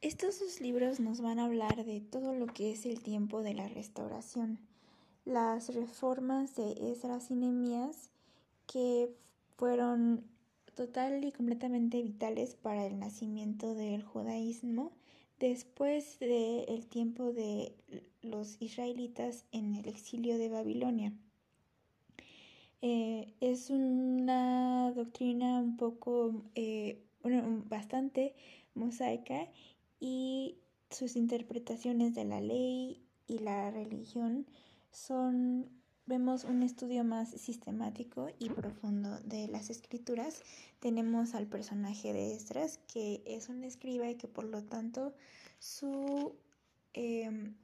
Estos dos libros nos van a hablar de todo lo que es el tiempo de la restauración, las reformas de Esdras y Nehemías que fueron total y completamente vitales para el nacimiento del judaísmo después del tiempo de los israelitas en el exilio de Babilonia. Eh, es una doctrina un poco, eh, bueno, bastante mosaica y sus interpretaciones de la ley y la religión son, vemos un estudio más sistemático y profundo de las escrituras. Tenemos al personaje de Estras, que es un escriba y que por lo tanto su em,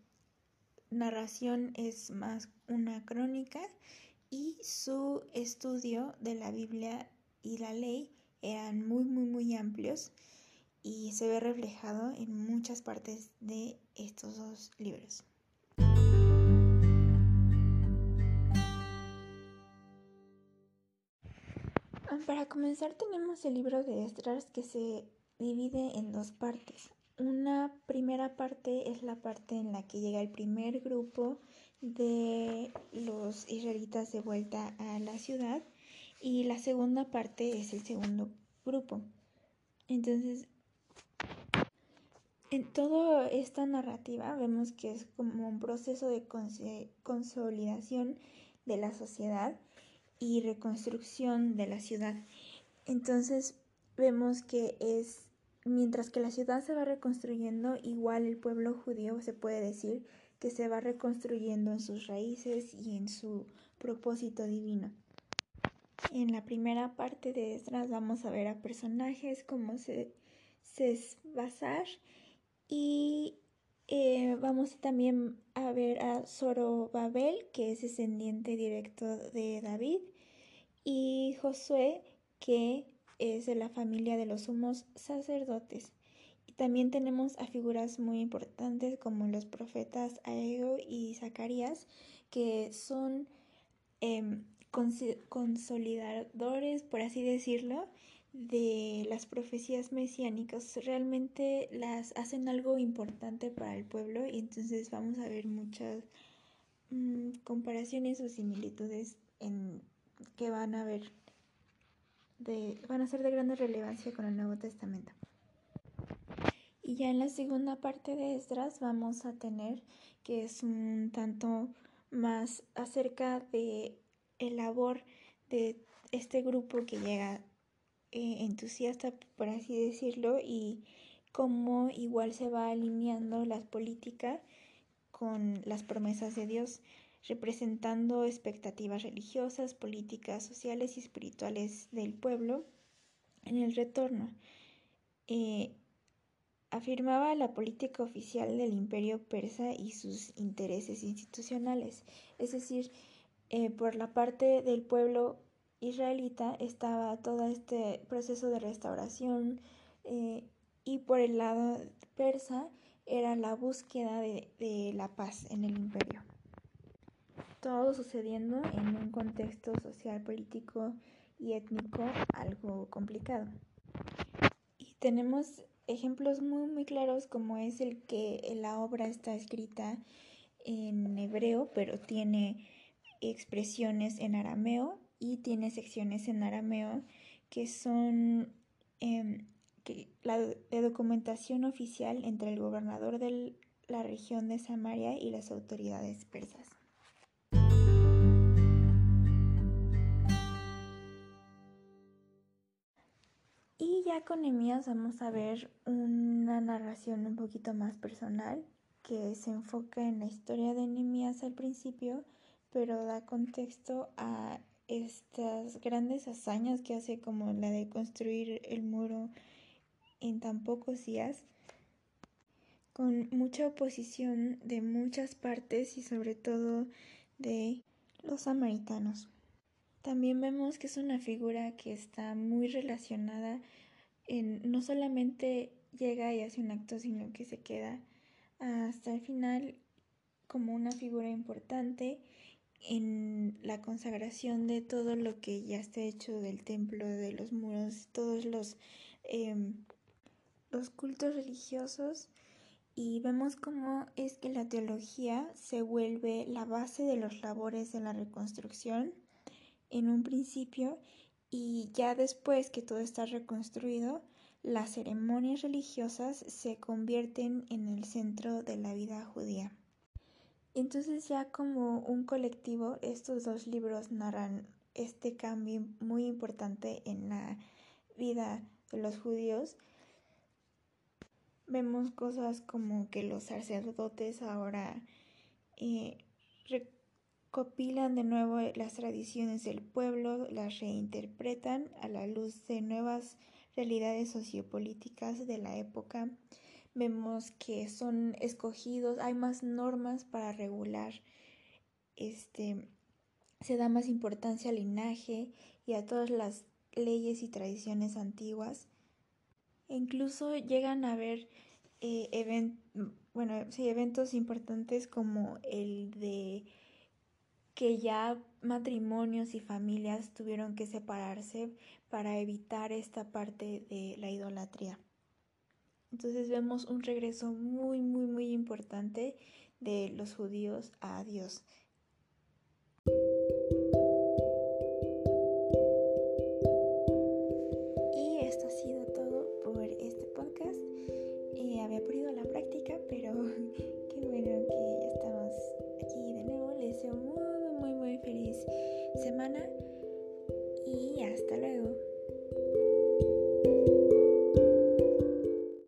narración es más una crónica y su estudio de la Biblia y la ley eran muy, muy, muy amplios y se ve reflejado en muchas partes de estos dos libros. Para comenzar tenemos el libro de Estras que se divide en dos partes. Una primera parte es la parte en la que llega el primer grupo de los israelitas de vuelta a la ciudad y la segunda parte es el segundo grupo. Entonces, en toda esta narrativa vemos que es como un proceso de consolidación de la sociedad y reconstrucción de la ciudad. Entonces vemos que es, mientras que la ciudad se va reconstruyendo, igual el pueblo judío se puede decir que se va reconstruyendo en sus raíces y en su propósito divino. En la primera parte de Esdras vamos a ver a personajes como Sesbazar y eh, vamos también a ver a Zorobabel, que es descendiente directo de David, y Josué, que es de la familia de los sumos sacerdotes. También tenemos a figuras muy importantes como los profetas Aego y Zacarías, que son em, consolidadores, por así decirlo, de las profecías mesiánicas. Realmente las hacen algo importante para el pueblo y entonces vamos a ver muchas mm, comparaciones o similitudes en, que van a ver de, van a ser de grande relevancia con el Nuevo Testamento. Y ya en la segunda parte de Esdras vamos a tener que es un tanto más acerca de el labor de este grupo que llega eh, entusiasta, por así decirlo, y cómo igual se va alineando la política con las promesas de Dios, representando expectativas religiosas, políticas, sociales y espirituales del pueblo en el retorno. Eh, afirmaba la política oficial del imperio persa y sus intereses institucionales. Es decir, eh, por la parte del pueblo israelita estaba todo este proceso de restauración eh, y por el lado persa era la búsqueda de, de la paz en el imperio. Todo sucediendo en un contexto social, político y étnico algo complicado. Y tenemos ejemplos muy muy claros como es el que la obra está escrita en hebreo pero tiene expresiones en arameo y tiene secciones en arameo que son em, la, la, documentación oficial entre el gobernador de la región de Samaria y las autoridades persas. Ya con Emías vamos a ver una narración un poquito más personal que se enfoca en la historia de Nehemías al principio, pero da contexto a estas grandes hazañas que hace como la de construir el muro en tan pocos días, con mucha oposición de muchas partes y sobre todo de los samaritanos. También vemos que es una figura que está muy relacionada no solamente llega y hace un acto, sino que se queda hasta el final como una figura importante en la consagración de todo lo que ya está hecho del templo, de los muros, todos los, em, los cultos religiosos. Y vemos cómo es que la teología se vuelve la base de los labores de la reconstrucción. En un principio y ya después que todo está reconstruido, las ceremonias religiosas se convierten en el centro de la vida judía. Entonces ya como un colectivo, estos dos libros narran este cambio muy importante en la vida de los judíos. Vemos cosas como que los sacerdotes ahora eh, recopilan de nuevo las tradiciones del pueblo, las reinterpretan a la luz de nuevas realidades sociopolíticas de la época vemos que son escogidos, hay más normas para regular, este, se da más importancia al linaje y a todas las leyes y tradiciones antiguas. E incluso llegan a haber eh, bueno, sí, eventos importantes como el de que ya matrimonios y familias tuvieron que separarse para evitar esta parte de la idolatría. Entonces vemos un regreso muy, muy, muy importante de los judíos a Dios.